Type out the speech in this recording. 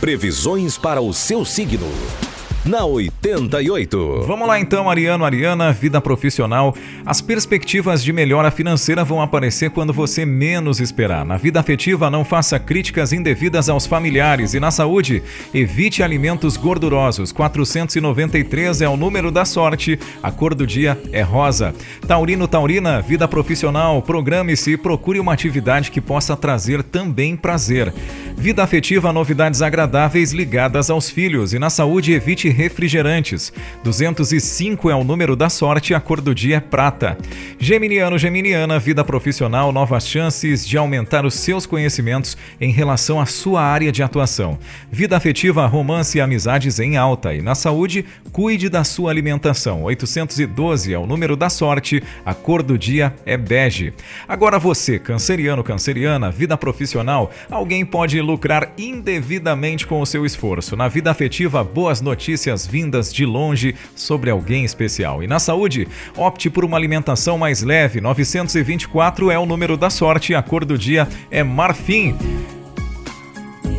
Previsões para o seu signo na 88. Vamos lá então, Ariano, Ariana, vida profissional. As perspectivas de melhora financeira vão aparecer quando você menos esperar. Na vida afetiva, não faça críticas indevidas aos familiares e na saúde, evite alimentos gordurosos. 493 é o número da sorte. A cor do dia é rosa. Taurino, Taurina, vida profissional. Programe-se e procure uma atividade que possa trazer também prazer. Vida afetiva, novidades agradáveis ligadas aos filhos e na saúde, evite refrigerantes. 205 é o número da sorte, a cor do dia é prata. Geminiano, Geminiana, vida profissional, novas chances de aumentar os seus conhecimentos em relação à sua área de atuação. Vida afetiva, romance e amizades em alta. E na saúde, cuide da sua alimentação. 812 é o número da sorte, a cor do dia é bege. Agora você, canceriano, canceriana, vida profissional, alguém pode lucrar indevidamente com o seu esforço. Na vida afetiva, boas notícias vindas de longe sobre alguém especial. E na saúde, opte por uma alimentação mais leve. 924 é o número da sorte e a cor do dia é marfim.